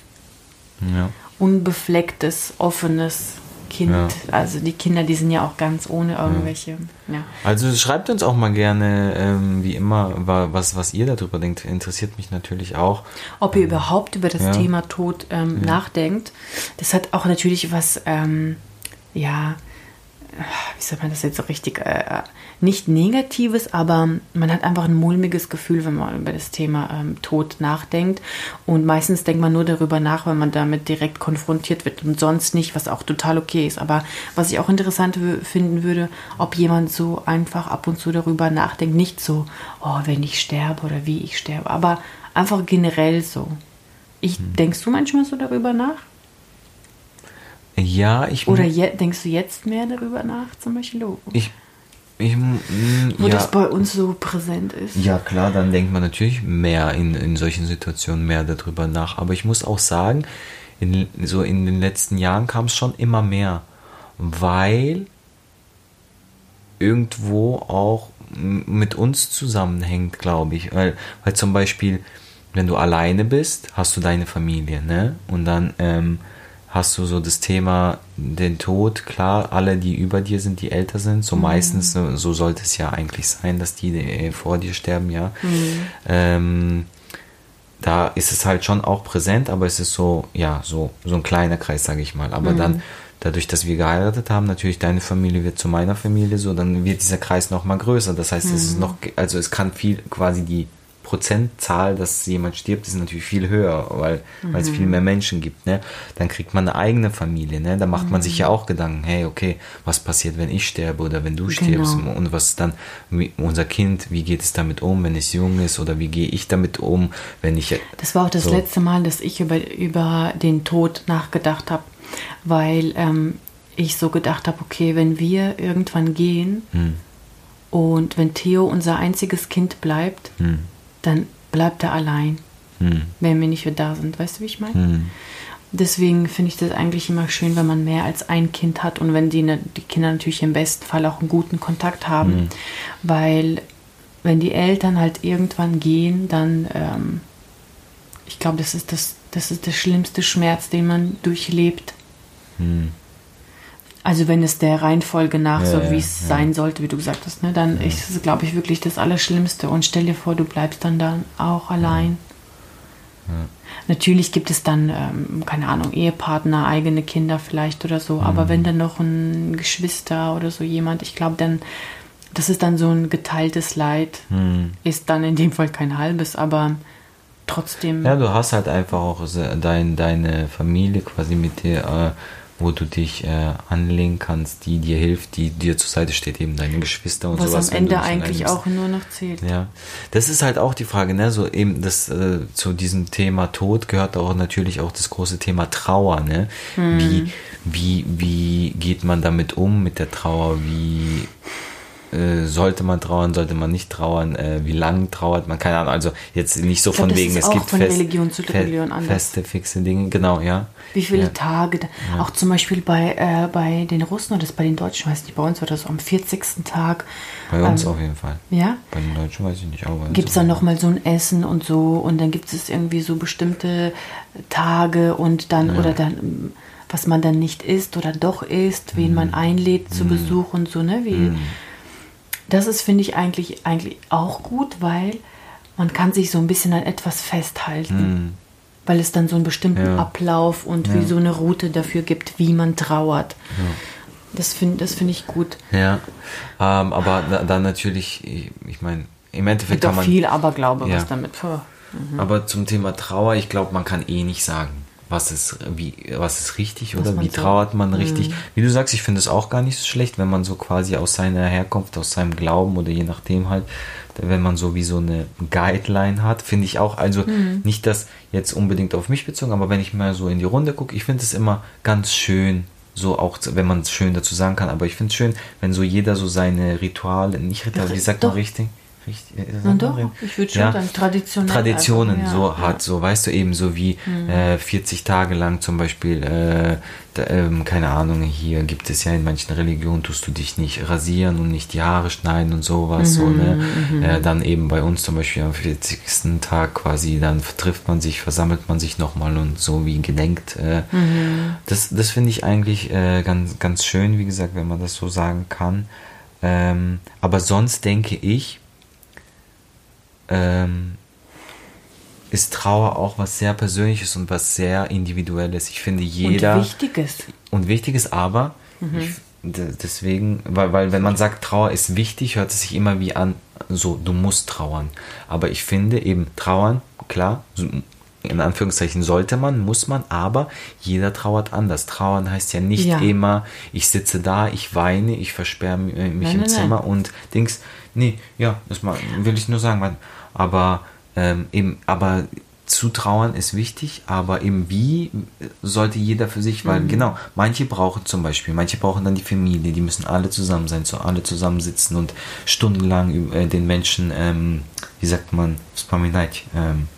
Ja. unbeflecktes, offenes Kind. Ja. Also die Kinder, die sind ja auch ganz ohne irgendwelche. Ja. Also schreibt uns auch mal gerne, ähm, wie immer, wa- was, was ihr darüber denkt. Interessiert mich natürlich auch. Ob ihr überhaupt über das. Thema Tod ähm, nachdenkt, das hat auch natürlich was, ähm, ja, wie soll man das jetzt so richtig, äh, nicht Negatives, aber man hat einfach ein mulmiges Gefühl, wenn man über das Thema ähm, Tod nachdenkt. Und meistens denkt man nur darüber nach, wenn man damit direkt konfrontiert wird und sonst nicht, was auch total okay ist. Aber was ich auch interessant finden würde, ob jemand so einfach ab und zu darüber nachdenkt, nicht so, oh, wenn ich sterbe oder wie ich sterbe, aber einfach generell so. Ich, Hm. Denkst du manchmal so darüber nach? Ja, ich Oder je, denkst du jetzt mehr darüber nach, zum Beispiel, Logo? Ich, ich, mm, Wo ja, das bei uns so präsent ist? ja, klar, dann denkt man natürlich mehr in, in solchen Situationen mehr darüber nach. Aber ich muss auch sagen, in, so in den letzten Jahren kam es schon immer mehr, weil irgendwo auch mit uns zusammenhängt, glaube ich. Weil, weil zum Beispiel, wenn du alleine bist, hast du deine Familie, ne? Und dann ähm, hast du so das Thema den Tod, klar, alle, die über dir sind, die älter sind, so meistens, so, so sollte es ja eigentlich sein, dass die äh, vor dir sterben, ja. Ähm, da ist es halt schon auch präsent, aber es ist so, ja, so, so ein kleiner Kreis, sage ich mal. Aber dann, dadurch, dass wir geheiratet haben, natürlich deine Familie wird zu meiner Familie, so, dann wird dieser Kreis noch mal größer. Das heißt, es ist noch, also es kann viel, quasi die Prozentzahl, dass jemand stirbt, ist natürlich viel höher, weil, weil es viel mehr Menschen gibt, ne? Dann kriegt man eine eigene Familie, ne? Da macht man sich ja auch Gedanken, hey, okay, was passiert, wenn ich sterbe oder wenn du stirbst? Genau. Und was dann unser Kind, wie geht es damit um, wenn es jung ist oder wie gehe ich damit um, wenn ich Das war auch das so. letzte Mal, dass ich über, über den Tod nachgedacht habe, weil ähm, ich so gedacht habe, okay, wenn wir irgendwann gehen Hm, und wenn Theo unser einziges Kind bleibt, hm, dann bleibt er allein, hm, wenn wir nicht mehr da sind. Weißt du, wie ich meine? hm. deswegen finde ich das eigentlich immer schön, wenn man mehr als ein Kind hat und wenn die, ne, die Kinder natürlich im besten Fall auch einen guten Kontakt haben, Mhm. weil wenn die Eltern halt irgendwann gehen, dann, ähm, ich glaube, das ist das, das ist der schlimmste Schmerz, den man durchlebt. Hm. Also wenn es der Reihenfolge nach, Ja, so ja, wie es ja. sein sollte, wie du gesagt hast, ne, dann ist es, glaube ich, wirklich das Allerschlimmste. Und stell dir vor, du bleibst dann dann auch allein. Natürlich gibt es dann, ähm, keine Ahnung, Ehepartner, eigene Kinder vielleicht oder so, Mhm. aber wenn dann noch ein Geschwister oder so jemand, ich glaube dann, das ist dann so ein geteiltes Leid, Hm. ist dann in dem Fall kein halbes, aber trotzdem. Ja, du hast halt einfach auch dein, deine Familie quasi mit dir, äh, wo du dich äh, anlehnen kannst, die dir hilft, die dir zur Seite steht, eben deine Geschwister und was sowas. am wenn du Ende eigentlich auch nur noch zählt. Ja, das ist halt auch die Frage, ne? So eben das äh, zu diesem Thema Tod gehört auch natürlich auch das große Thema Trauer, ne? Hm. Wie wie wie geht man damit um mit der Trauer? Wie äh, sollte man trauern, sollte man nicht trauern? Äh, wie lang trauert man? Keine Ahnung. Also jetzt nicht so glaub, von wegen, es gibt von fest, Religion zu Religion anders. feste fixe Dinge. Genau, ja. Wie viele ja. Tage, auch zum Beispiel bei, äh, bei den Russen oder das bei den Deutschen, weiß nicht, bei uns war das am 40. Tag. Bei uns ähm, auf jeden Fall. Ja, Bei den Deutschen weiß ich nicht, aber gibt es dann nochmal so ein Essen und so und dann gibt es irgendwie so bestimmte Tage und dann, oder dann, was man dann nicht isst oder doch isst, wen Mhm. man einlädt zu Besuch und so, ne? Wie, Das ist, finde ich, eigentlich, eigentlich auch gut, weil man kann sich so ein bisschen an etwas festhalten. Weil es dann so einen bestimmten Mhm. Ja. Ablauf und wie Ja. so eine Route dafür gibt, wie man trauert. Das finde das find ich gut. Ja, ähm, aber da, dann natürlich, ich, ich meine, im Endeffekt Gibt kann man. viel Aberglaube, Ja. was damit. Puh. Aber zum Thema Trauer, ich glaube, man kann eh nicht sagen, was ist, wie, was ist richtig Was oder wie trauert man richtig. Wie du sagst, ich finde es auch gar nicht so schlecht, wenn man so quasi aus seiner Herkunft, aus seinem Glauben oder je nachdem halt, wenn man so wie so eine Guideline hat, finde ich auch, also nicht das jetzt unbedingt auf mich bezogen, aber wenn ich mal so in die Runde gucke, ich finde es immer ganz schön, so auch, wenn man es schön dazu sagen kann, aber ich finde es schön, wenn so jeder so seine Rituale, nicht Rituale, wie sagt doch. man richtig? Richtig, äh, Na doch, ich würde schon sagen, traditionell Traditionen ja, so ja. Mhm. hat, so weißt du eben so wie äh, 40 Tage lang zum Beispiel, äh, da, ähm, keine Ahnung, hier gibt es ja in manchen Religionen, tust du dich nicht rasieren und nicht die Haare schneiden und sowas, so, ne? Mhm, Äh, dann eben bei uns zum Beispiel am 40. Tag quasi, dann trifft man sich, versammelt man sich nochmal und so wie gedenkt. Äh, Mhm. Das, das finde ich eigentlich äh, ganz, ganz schön, wie gesagt, wenn man das so sagen kann. Ähm, aber sonst denke ich, ähm, ist Trauer auch was sehr Persönliches und was sehr Individuelles. Ich finde, jeder Und Wichtiges. und Wichtiges, aber ich, d- deswegen, weil, weil wenn man sagt, Trauer ist wichtig, hört es sich immer wie an, so, du musst trauern. Aber ich finde eben, trauern, klar, in Anführungszeichen sollte man, muss man, aber jeder trauert anders. Trauern heißt ja nicht Ja. immer, ich sitze da, ich weine, ich versperre mich Nein, im nein, nein. Zimmer und Dings. Nee, ja, das mal, will ich nur sagen. weil- Aber ähm, eben, aber zu trauern ist wichtig, aber eben wie sollte jeder für sich, weil genau, manche brauchen zum Beispiel, manche brauchen dann die Familie, die müssen alle zusammen sein, so alle zusammensitzen und stundenlang äh, den Menschen, ähm, wie sagt man, Spaminat, ähm,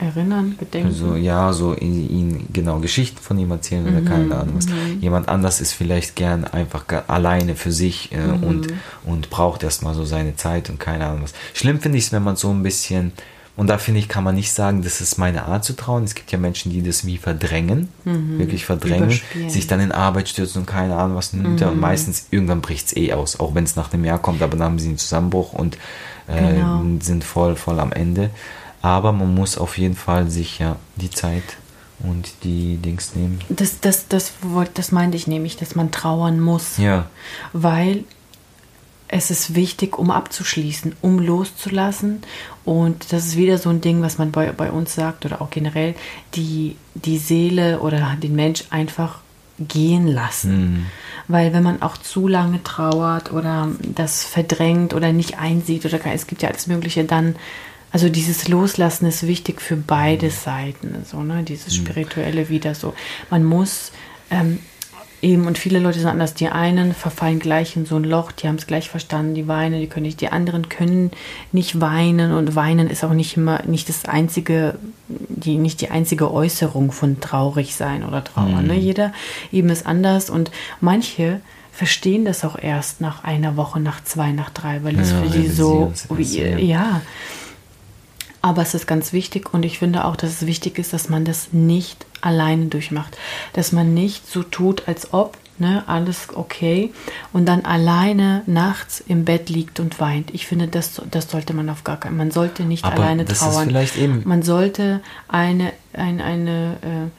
Erinnern, gedenken. also ja, so ihn, genau Geschichten von ihm erzählen oder keine Ahnung was. Jemand anders ist vielleicht gern einfach alleine für sich äh, und, und braucht erstmal so seine Zeit und keine Ahnung was. Schlimm finde ich es, wenn man so ein bisschen, und da finde ich, kann man nicht sagen, das ist meine Art zu trauen. Es gibt ja Menschen, die das wie verdrängen, wirklich verdrängen, Überspielen. sich dann in Arbeit stürzen und keine Ahnung was. nimmt Und meistens irgendwann bricht es eh aus, auch wenn es nach einem Jahr kommt, aber dann haben sie einen Zusammenbruch und äh, Genau. sind voll, voll am Ende. Aber man muss auf jeden Fall sich ja die Zeit und die Dings nehmen. Das, das, das, wollt- das meinte ich nämlich, dass man trauern muss. Ja, Weil es ist wichtig, um abzuschließen, um loszulassen. Und das ist wieder so ein Ding, was man bei, bei uns sagt oder auch generell, die, die Seele oder den Mensch einfach gehen lassen. Weil wenn man auch zu lange trauert oder das verdrängt oder nicht einsieht oder es gibt ja alles Mögliche, dann, also dieses Loslassen ist wichtig für beide Seiten, so, ne, dieses Spirituelle wieder so. Man muss, ähm, Eben, und viele Leute sind anders. Die einen verfallen gleich in so ein Loch, die haben es gleich verstanden, die weinen, die können nicht, die anderen können nicht weinen und weinen ist auch nicht immer, nicht das einzige, die, nicht die einzige Äußerung von traurig sein oder Trauer. Ne? Jeder eben ist anders und manche verstehen das auch erst nach einer Woche, nach zwei, nach drei, weil es Ja, für die so, ja. Aber es ist ganz wichtig und ich finde auch, dass es wichtig ist, dass man das nicht alleine durchmacht. Dass man nicht so tut, als ob ne, alles okay und dann alleine nachts im Bett liegt und weint. Ich finde, das, das sollte man auf gar keinen Man sollte nicht Aber alleine das ist trauern. vielleicht eben- Man sollte eine, ein, eine äh,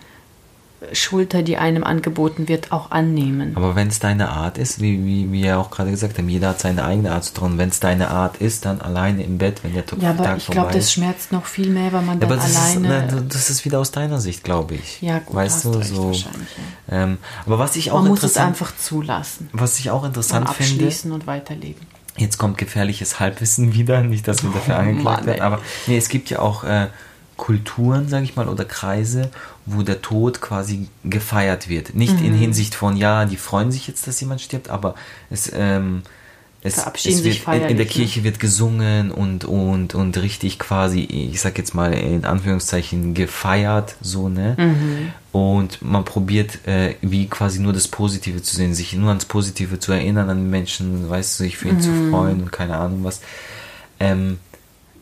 Schulter, die einem angeboten wird, auch annehmen. Aber wenn es deine Art ist, wie, wie wir ja auch gerade gesagt haben, jeder hat seine eigene Art zu trauen. Wenn es deine Art ist, dann alleine im Bett, wenn der Tag ja, aber Tag ich vorbei glaube, das ist. schmerzt noch viel mehr, weil man Ja, dann aber das ist, alleine. ne, das ist wieder aus deiner Sicht, glaube ich. Ja, gut, weißt du, so. wahrscheinlich, ja. Ähm, aber was ich auch man muss es interessant, einfach zulassen. was ich auch Und interessant finde, abschließen und weiterleben. Jetzt kommt gefährliches Halbwissen wieder, nicht, dass wir dafür Oh, angeklagt Mann, werden, aber nee, es gibt ja auch äh, Kulturen, sage ich mal, oder Kreise, wo der Tod quasi gefeiert wird. Nicht Mhm. in Hinsicht von, ja, die freuen sich jetzt, dass jemand stirbt, aber es, ähm, es, es wird, sich in, in der ne? Kirche wird gesungen und, und, und richtig quasi, ich sag jetzt mal in Anführungszeichen, gefeiert, so, ne? Mhm. Und man probiert, äh, wie quasi nur das Positive zu sehen, sich nur ans Positive zu erinnern, an den Menschen, weißt du, sich für ihn Mhm. zu freuen und keine Ahnung was. Ähm,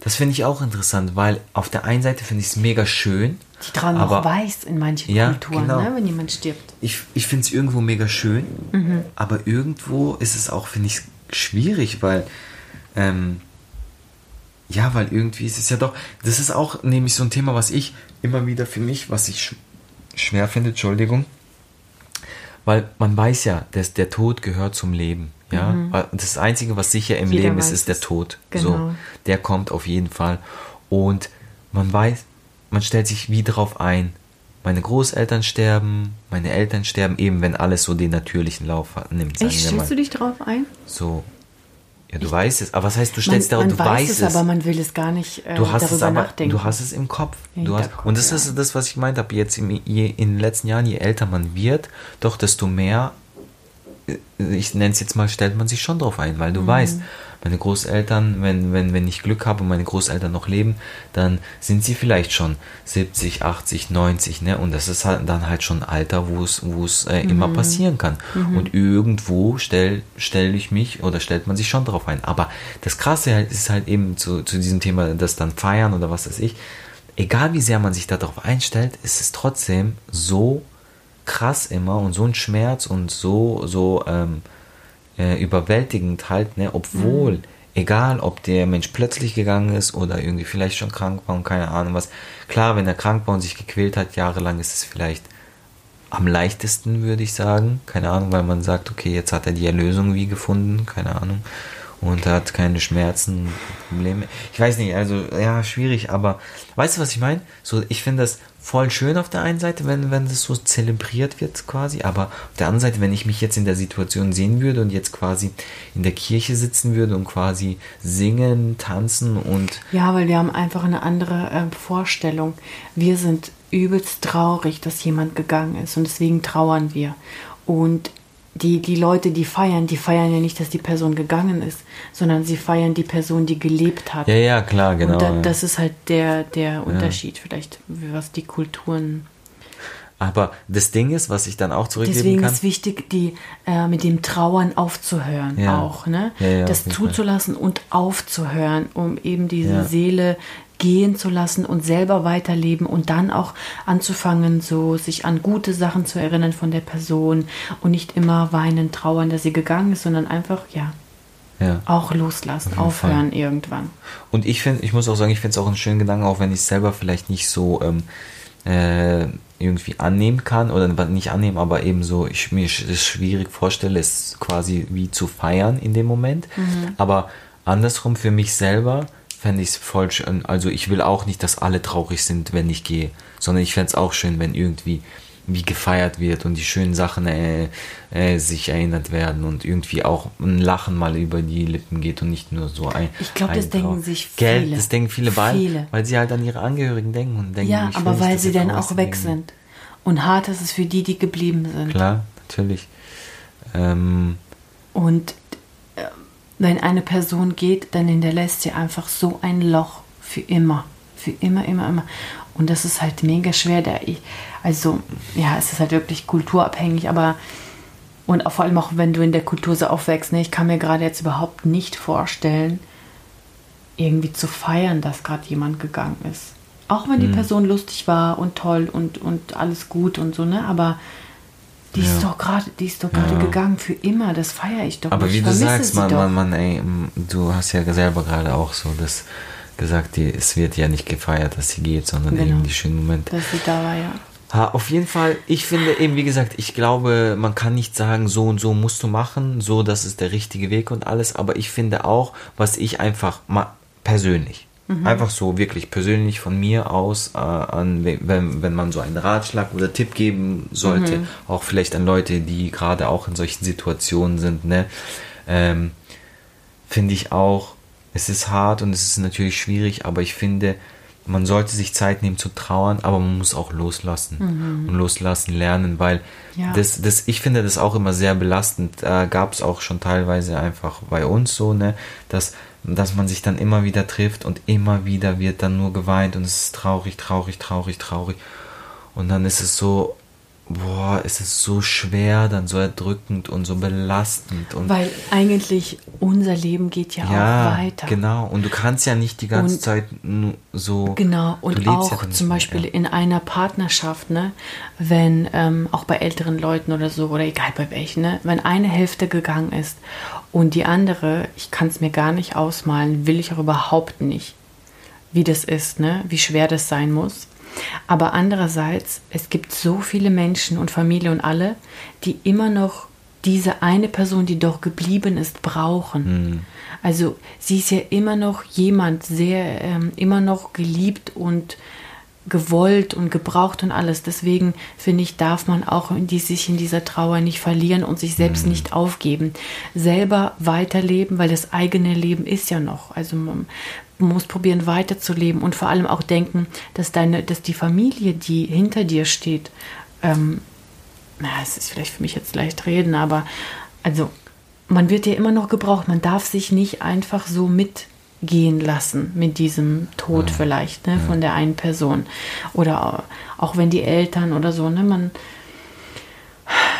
das finde ich auch interessant, weil auf der einen Seite finde ich es mega schön. Die tragen aber auch weiß in manchen Ja, Kulturen, genau. ne, wenn jemand stirbt. Ich, ich finde es irgendwo mega schön, Mhm. aber irgendwo ist es auch, finde ich, schwierig, weil, ähm, ja, weil irgendwie ist es ja doch, das ist auch nämlich so ein Thema, was ich immer wieder für mich, was ich sch schwer finde, Entschuldigung, weil man weiß ja, dass der Tod gehört zum Leben. Ja, Weil das Einzige, was sicher im Mhm. Jeder Leben ist, ist der. Tod. Genau. So, der kommt auf jeden Fall. Und man weiß, man stellt sich wie drauf ein. Meine Großeltern sterben, meine Eltern sterben, eben wenn alles so den natürlichen Lauf hat- nimmt. Echt, stellst du dich drauf ein? So. Ja, du weißt es. Aber was heißt, du stellst man, darauf, man du weiß weißt es, aber man will es gar nicht äh, du hast darüber es aber, nachdenken. du hast es im Kopf. Du hast, und das ja. ist das, was ich meint habe. Jetzt im, je, in den letzten Jahren, je älter man wird, doch desto mehr, ich nenne es jetzt mal, stellt man sich schon drauf ein, weil Mhm. du weißt, meine Großeltern, wenn, wenn, wenn ich Glück habe und meine Großeltern noch leben, dann sind sie vielleicht schon 70, 80, 90, ne? Und das ist halt dann halt schon ein Alter, wo es, wo es äh, Mhm. immer passieren kann. Und irgendwo stelle stell ich mich oder stellt man sich schon drauf ein. Aber das Krasse halt ist halt eben zu, zu diesem Thema, das dann feiern oder was weiß ich, egal wie sehr man sich darauf einstellt, ist es trotzdem so krass immer und so ein Schmerz und so, so ähm, äh, überwältigend halt, ne, obwohl, egal ob der Mensch plötzlich gegangen ist oder irgendwie vielleicht schon krank war und keine Ahnung was. Klar, wenn er krank war und sich gequält hat, jahrelang ist es vielleicht am leichtesten, würde ich sagen. Keine Ahnung, weil man sagt, okay, jetzt hat er die Erlösung wie gefunden, keine Ahnung. Und hat keine Schmerzen, Probleme. Ich weiß nicht, also ja, schwierig, aber weißt du, was ich meine? So, ich finde das voll schön auf der einen Seite, wenn, wenn das so zelebriert wird quasi, aber auf der anderen Seite, wenn ich mich jetzt in der Situation sehen würde und jetzt quasi in der Kirche sitzen würde und quasi singen, tanzen und Ja, weil wir haben einfach eine andere äh, Vorstellung. Wir sind übelst traurig, dass jemand gegangen ist und deswegen trauern wir. Und die, die Leute, die feiern, die feiern ja nicht, dass die Person gegangen ist, sondern sie feiern die Person, die gelebt hat. ja, ja, klar, genau. und da, ja. das ist halt der, der Unterschied vielleicht, was die Kulturen Aber das Ding ist, was ich dann auch zurückgeben Deswegen kann. ist wichtig, die äh, mit dem Trauern aufzuhören Ja. auch, ne? Ja, ja, das jeden Fall. zuzulassen und aufzuhören, um eben diese. Seele gehen zu lassen und selber weiterleben und dann auch anzufangen, so sich an gute Sachen zu erinnern von der Person und nicht immer weinen, trauern, dass sie gegangen ist, sondern einfach, ja, ja. auch loslassen, aufhören irgendwann. Und ich finde, ich muss auch sagen, ich finde es auch einen schönen Gedanken, auch wenn ich es selber vielleicht nicht so ähm, äh, irgendwie annehmen kann oder nicht annehmen, aber eben so, ich mir es schwierig vorstelle, es quasi wie zu feiern in dem Moment. Aber andersrum für mich selber fände ich es voll schön. Also ich will auch nicht, dass alle traurig sind, wenn ich gehe, sondern ich fände es auch schön, wenn irgendwie wie gefeiert wird und die schönen Sachen äh, äh, sich erinnert werden und irgendwie auch ein Lachen mal über die Lippen geht und nicht nur so ein. Ich glaube, das denken sich Gell? viele. Das denken viele, weil, Viele. weil sie halt an ihre Angehörigen denken und denken, Ja, aber weil sie dann auch weg sind. Und hart ist es für die, die geblieben sind. Klar, natürlich. Ähm, Und äh, wenn eine Person geht, dann hinterlässt sie einfach so ein Loch für immer. Für immer, immer, immer. Und das ist halt mega schwer. Der, ich- also, ja, es ist halt wirklich kulturabhängig, aber und auch vor allem auch, wenn du in der Kultur so aufwächst, ne, ich kann mir gerade jetzt überhaupt nicht vorstellen, irgendwie zu feiern, dass gerade jemand gegangen ist. Auch wenn die Person lustig war und toll und, und alles gut und so, ne? Aber die ist Ja. doch gerade, die ist doch gerade Ja. gegangen für immer. Das feiere ich doch. aber nicht. wie du sagst, man, man, man, ey, du hast ja selber gerade auch so das gesagt, die, es wird ja nicht gefeiert, dass sie geht, sondern Genau. eben die schönen Momente. dass sie da war, ja. Ha, auf jeden Fall, ich finde eben, wie gesagt, ich glaube, man kann nicht sagen, so und so musst du machen, so, das ist der richtige Weg und alles, aber ich finde auch, was ich einfach mal persönlich, einfach so wirklich persönlich von mir aus, äh, an, we- wenn, wenn man so einen Ratschlag oder Tipp geben sollte, auch vielleicht an Leute, die gerade auch in solchen Situationen sind, ne, ähm, finde ich auch, es ist hart und es ist natürlich schwierig, aber ich finde, man sollte sich Zeit nehmen zu trauern, aber man muss auch loslassen und loslassen lernen, weil Ja. das, das, ich finde das auch immer sehr belastend. Da gab es auch schon teilweise einfach bei uns so, ne, dass, dass man sich dann immer wieder trifft und immer wieder wird dann nur geweint und es ist traurig, traurig, traurig, traurig. Und dann ist es so, boah, es ist so schwer, dann so erdrückend und so belastend und Weil eigentlich unser Leben geht ja, ja, auch weiter. genau. Und du kannst ja nicht die ganze Und- Zeit nur so. Genau, du und lebst ja auch nicht zum mehr, Beispiel ja. in einer Partnerschaft, ne, wenn, ähm, auch bei älteren Leuten oder so, oder egal bei welchen, ne, wenn eine Hälfte gegangen ist und die andere, ich kann es mir gar nicht ausmalen, will ich auch überhaupt nicht, wie das ist, ne, wie schwer das sein muss. Aber andererseits, es gibt so viele Menschen und Familie und alle, die immer noch diese eine Person, die doch geblieben ist, brauchen. Also sie ist ja immer noch jemand, sehr, ähm, immer noch geliebt und gewollt und gebraucht und alles. Deswegen finde ich, darf man auch in die, sich in dieser Trauer nicht verlieren und sich selbst nicht aufgeben. Selber weiterleben, weil das eigene Leben ist ja noch. Also man muss probieren weiterzuleben und vor allem auch denken, dass deine, dass die Familie, die hinter dir steht, ähm, na, es ist vielleicht für mich jetzt leicht reden, aber also man wird ja immer noch gebraucht. Man darf sich nicht einfach so mitgehen lassen mit diesem Tod vielleicht ne, von der einen Person oder auch wenn die Eltern oder so. Ne, man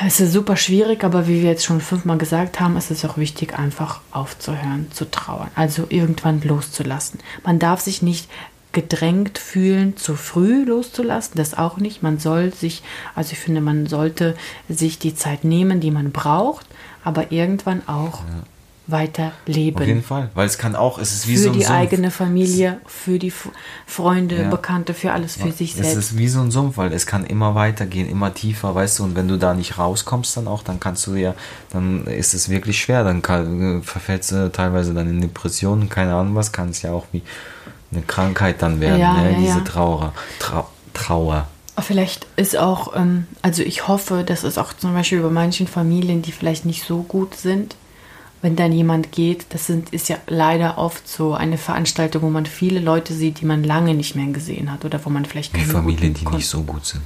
es ist super schwierig, aber wie wir jetzt schon fünfmal gesagt haben, ist es auch wichtig, einfach aufzuhören, zu trauern. Also irgendwann loszulassen. Man darf sich nicht gedrängt fühlen, zu früh loszulassen, das auch nicht. Man soll sich, also ich finde, man sollte sich die Zeit nehmen, die man braucht, aber irgendwann auch weiter leben. Auf jeden Fall. Weil es kann auch, es ist wie für so ein die Sumpf. eigene Familie, für die F Freunde, Ja. Bekannte, für alles, für sich Es selbst. ist wie so ein Sumpf, weil es kann immer weitergehen, immer tiefer, weißt du, und wenn du da nicht rauskommst dann auch, dann kannst du ja, dann ist es wirklich schwer, dann kann, verfällst du teilweise dann in Depressionen, keine Ahnung was, kann es ja auch wie eine Krankheit dann werden, Ja, ne? ja, diese ja. Trauer, Trau Trauer. Vielleicht ist auch, ähm, also ich hoffe, dass es auch zum Beispiel bei manchen Familien, die vielleicht nicht so gut sind, wenn dann jemand geht, das sind, ist ja leider oft so eine Veranstaltung, wo man viele Leute sieht, die man lange nicht mehr gesehen hat oder wo man vielleicht Wie keinen Familien, die nicht so gut sind.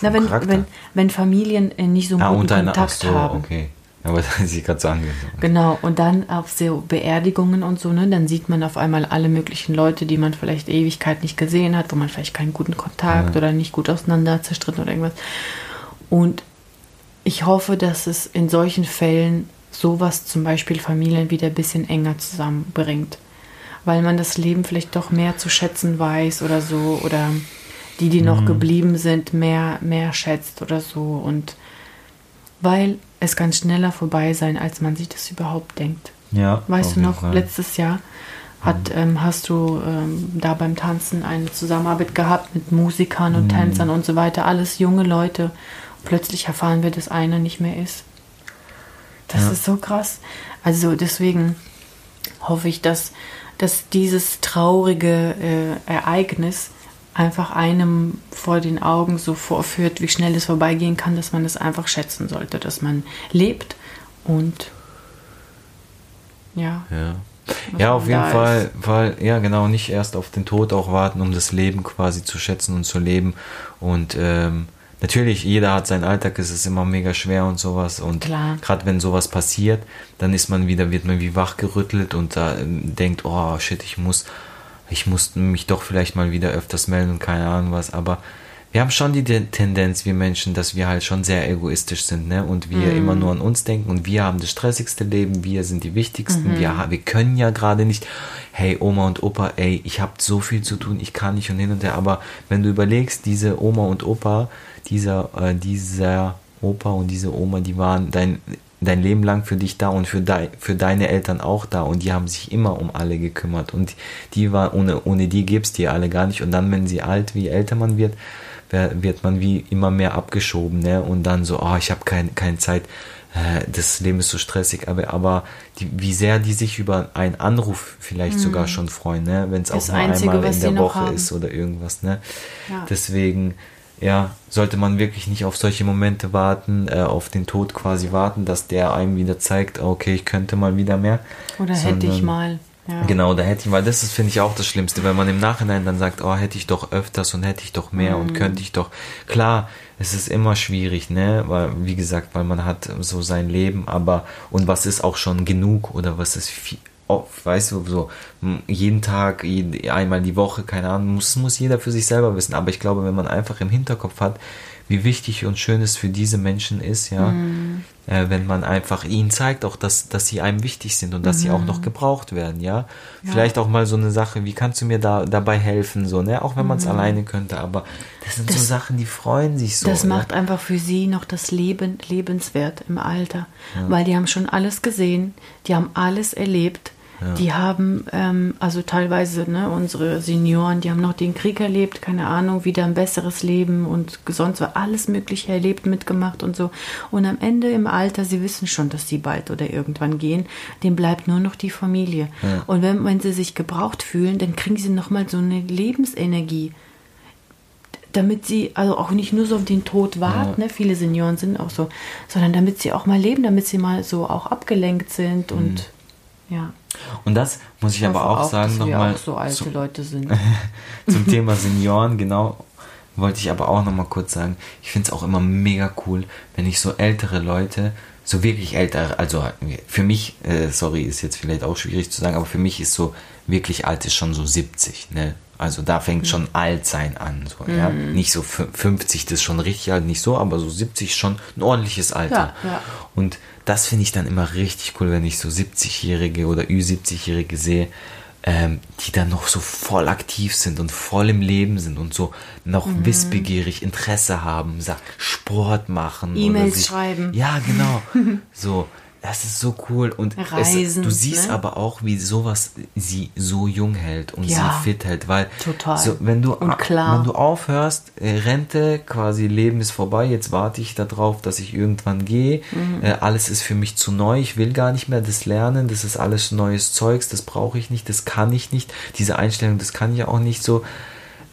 Na, wenn, wenn, wenn Familien äh, nicht so ah, guten ach Kontakt so, haben. okay. Aber da ist sie gerade so angefangen. Genau, und dann auf so Beerdigungen und so, ne, dann sieht man auf einmal alle möglichen Leute, die man vielleicht Ewigkeit nicht gesehen hat, wo man vielleicht keinen guten Kontakt oder nicht gut auseinander zerstritten oder irgendwas. Und ich hoffe, dass es in solchen Fällen sowas zum Beispiel Familien wieder ein bisschen enger zusammenbringt. Weil man das Leben vielleicht doch mehr zu schätzen weiß oder so, oder die, die noch geblieben sind, mehr, mehr schätzt oder so. Und weil es kann schneller vorbei sein, als man sich das überhaupt denkt. Ja, Weißt du noch, Fall. letztes Jahr hat, ähm, hast du ähm, da beim Tanzen eine Zusammenarbeit gehabt mit Musikern Mhm. und Tänzern und so weiter, alles junge Leute. Plötzlich erfahren wir, dass einer nicht mehr ist. Das Ja. ist so krass. Also deswegen hoffe ich, dass, dass dieses traurige äh, Ereignis einfach einem vor den Augen so vorführt, wie schnell es vorbeigehen kann, dass man es einfach schätzen sollte, dass man lebt und ja. Ja. Ja, auf jeden Fall, weil, ja genau, nicht erst auf den Tod auch warten, um das Leben quasi zu schätzen und zu leben. Und ähm, natürlich, jeder hat seinen Alltag, es ist immer mega schwer und sowas. Und gerade wenn sowas passiert, dann ist man wieder, wird man wie wachgerüttelt und da ähm, denkt, oh shit, ich muss, ich muss mich doch vielleicht mal wieder öfters melden und keine Ahnung was. Aber wir haben schon die De- Tendenz, wir Menschen, dass wir halt schon sehr egoistisch sind, ne? Und wir immer nur an uns denken und wir haben das stressigste Leben, wir sind die wichtigsten, wir, ha- wir können ja gerade nicht, hey Oma und Opa, ey, ich habe so viel zu tun, ich kann nicht und hin und her, aber wenn du überlegst, diese Oma und Opa, dieser, äh, dieser Opa und diese Oma, die waren dein, dein Leben lang für dich da und für, dei, für deine Eltern auch da und die haben sich immer um alle gekümmert und die war, ohne, ohne die gibt's die alle gar nicht und dann, wenn sie alt, wie älter man wird, wird man wie immer mehr abgeschoben, ne? Und dann so, oh, ich habe kein, keine Zeit, äh, das Leben ist so stressig, aber, aber die, wie sehr die sich über einen Anruf vielleicht sogar schon freuen, ne? Wenn es auch Mhm. Nur Einzige, einmal in der Woche haben. ist oder irgendwas, ne? Ja. Deswegen, ja, sollte man wirklich nicht auf solche Momente warten, äh, auf den Tod quasi warten, dass der einem wieder zeigt, okay, ich könnte mal wieder mehr. Oder hätte ich sondern- mal. Ja. Genau, da hätte ich, weil das ist, finde ich, auch das Schlimmste, wenn man im Nachhinein dann sagt, oh, hätte ich doch öfters und hätte ich doch mehr Mhm. und könnte ich doch. Klar, es ist immer schwierig, ne, weil, wie gesagt, weil man hat so sein Leben, aber, und was ist auch schon genug oder was ist viel, oh, weißt du, so, jeden Tag, jed- einmal die Woche, keine Ahnung, muss, muss jeder für sich selber wissen, aber ich glaube, wenn man einfach im Hinterkopf hat, wie wichtig und schön es für diese Menschen ist, ja, Mhm. äh, wenn man einfach ihnen zeigt, auch dass, dass sie einem wichtig sind und dass sie auch Mhm. noch gebraucht werden, ja? Vielleicht auch mal so eine Sache, wie kannst du mir da dabei helfen, so, ne? Auch wenn man es alleine könnte, aber das sind so Mhm. Das- Sachen, die freuen sich so. Das ja? macht einfach für sie noch das Leben lebenswert im Alter, weil die haben schon alles gesehen, die haben alles erlebt. Die haben, ähm, also teilweise, ne, unsere Senioren, die haben noch den Krieg erlebt, keine Ahnung, wieder ein besseres Leben und sonst war alles Mögliche erlebt, mitgemacht und so. Und am Ende im Alter, sie wissen schon, dass sie bald oder irgendwann gehen, dem bleibt nur noch die Familie. Und wenn, wenn sie sich gebraucht fühlen, dann kriegen sie nochmal so eine Lebensenergie damit sie also auch nicht nur so auf den Tod warten, ne? viele Senioren sind auch so, sondern damit sie auch mal leben, damit sie mal so auch abgelenkt sind und ja. Und das muss ich aber hoffe auch, sagen, nochmal auch so alte Leute sind. zum Thema Senioren, genau, wollte ich aber auch nochmal kurz sagen, ich finde es auch immer mega cool, wenn ich so ältere Leute, so wirklich ältere, also für mich, äh, sorry, ist jetzt vielleicht auch schwierig zu sagen, aber für mich ist so wirklich alt ist schon so 70, ne? Also da fängt Mhm. schon Altsein an, so, ja. Nicht so fü- 50, das ist schon richtig alt, nicht so, aber so 70 schon ein ordentliches Alter. Ja, ja. Und das finde ich dann immer richtig cool, wenn ich so 70-Jährige oder Ü70-Jährige sehe, ähm, die dann noch so voll aktiv sind und voll im Leben sind und so noch Mhm. wissbegierig Interesse haben, Sport machen. E-Mails schreiben. Ja, genau. so, das ist so cool. Und es, Reisen, du siehst ne? aber auch, wie sowas sie so jung hält und Ja. sie fit hält, weil Total. so, wenn du Und klar. wenn du aufhörst, äh, Rente, quasi Leben ist vorbei, jetzt warte ich darauf, dass ich irgendwann gehe. Mhm. Äh, alles ist für mich zu neu, ich will gar nicht mehr das lernen, das ist alles neues Zeugs, das brauche ich nicht, das kann ich nicht. Diese Einstellung, das kann ich auch nicht so.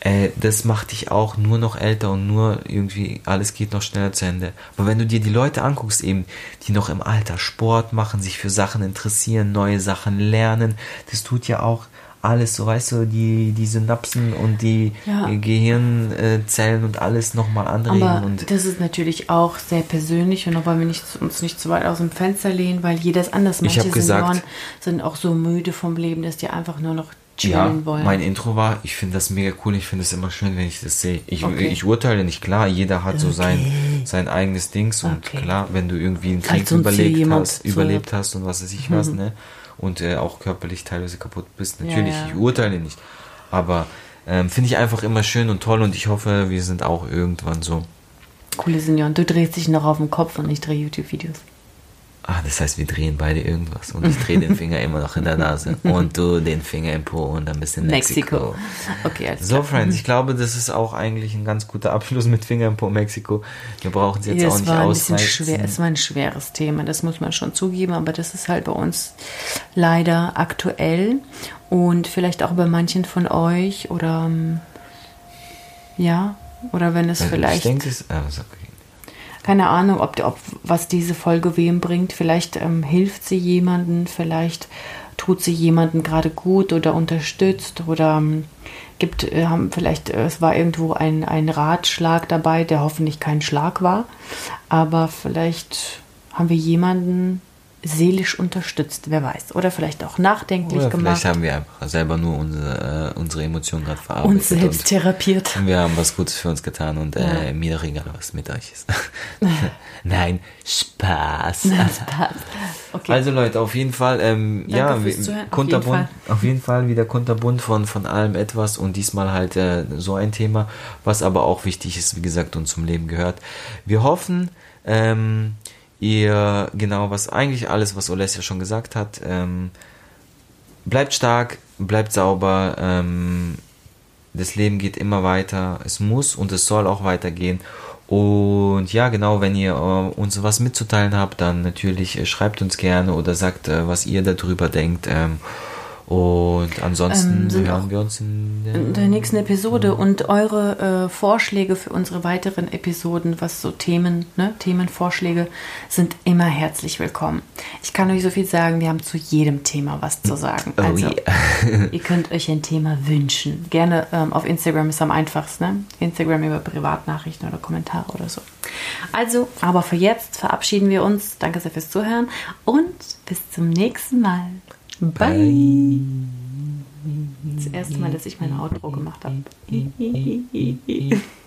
Äh, das macht dich auch nur noch älter und nur irgendwie, alles geht noch schneller zu Ende. Aber wenn du dir die Leute anguckst, eben, die noch im Alter Sport machen, sich für Sachen interessieren, neue Sachen lernen, das tut ja auch alles, so weißt du, die, die Synapsen und die Ja. Gehirnzellen und alles nochmal anregen. Aber und das ist natürlich auch sehr persönlich und da wollen wir nicht, uns nicht zu weit aus dem Fenster lehnen, weil jeder ist anders. Ich Manche gesagt- Senioren sind auch so müde vom Leben, dass die einfach nur noch ja, wollen. mein Intro war, ich finde das mega cool, ich finde es immer schön, wenn ich das sehe. Ich, Okay. ich urteile nicht, klar, jeder hat so sein, Okay. sein eigenes Dings und Okay. klar, wenn du irgendwie einen Krieg hier überlebt hast, überlebt hast und was weiß ich was, ne? Und äh, auch körperlich teilweise kaputt bist, Ja, natürlich, ja. ich urteile nicht. Aber ähm, finde ich einfach immer schön und toll und ich hoffe, wir sind auch irgendwann so. Coole Senioren. Du drehst dich noch auf den Kopf und ich drehe YouTube-Videos. Ah, das heißt, wir drehen beide irgendwas und ich drehe den Finger immer noch in der Nase und du den Finger im Po und dann bist du in Mexiko. Mexiko. Okay, alles So, klar. Friends, ich glaube, das ist auch eigentlich ein ganz guter Abschluss mit Finger im Po Mexiko. Wir brauchen es jetzt Ja, auch es nicht war ein bisschen ausreizen. es war ein schweres Thema, das muss man schon zugeben, aber das ist halt bei uns leider aktuell und vielleicht auch bei manchen von euch oder ähm, ja, oder wenn es Also, vielleicht Ich denke, es, ist okay. Keine Ahnung, ob, ob was diese Folge wem bringt. Vielleicht ähm, hilft sie jemanden, vielleicht tut sie jemanden gerade gut oder unterstützt oder ähm, gibt, äh, haben vielleicht, äh, es war irgendwo ein, ein Ratschlag dabei, der hoffentlich kein Schlag war, aber vielleicht haben wir jemanden seelisch unterstützt, wer weiß. Oder vielleicht auch nachdenklich Oder gemacht. vielleicht haben wir einfach selber nur unsere, äh, unsere Emotionen gerade verarbeitet. uns selbst therapiert. und wir haben was Gutes für uns getan und äh, mir doch egal, was mit euch ist. Nein, Spaß. Okay. Also Leute, auf jeden Fall, ähm, ja, auf kunterbunt, jeden auf jeden Fall wieder kunterbunt von, von allem etwas und diesmal halt äh, so ein Thema, was aber auch wichtig ist, wie gesagt, und zum Leben gehört. Wir hoffen, ähm, ihr, genau, was eigentlich alles, was Olesja schon gesagt hat, ähm, bleibt stark, bleibt sauber, ähm, das Leben geht immer weiter, es muss und es soll auch weitergehen. Und ja, genau, wenn ihr äh, uns was mitzuteilen habt, dann natürlich äh, schreibt uns gerne oder sagt, äh, was ihr darüber denkt. Ähm, und ansonsten Ähm, hören wir uns in der, in der nächsten Episode und eure äh, Vorschläge für unsere weiteren Episoden, was so Themen, ne, Themenvorschläge sind immer herzlich willkommen. Ich kann euch so viel sagen, wir haben zu jedem Thema was zu sagen. Oh Also yeah. ihr könnt euch ein Thema wünschen. Gerne ähm, auf Instagram ist am einfachsten, ne? Instagram über Privatnachrichten oder Kommentare oder so. Also, aber für jetzt verabschieden wir uns. Danke sehr fürs Zuhören und bis zum nächsten Mal. Bye. Das erste Mal, dass ich mein Outro gemacht habe.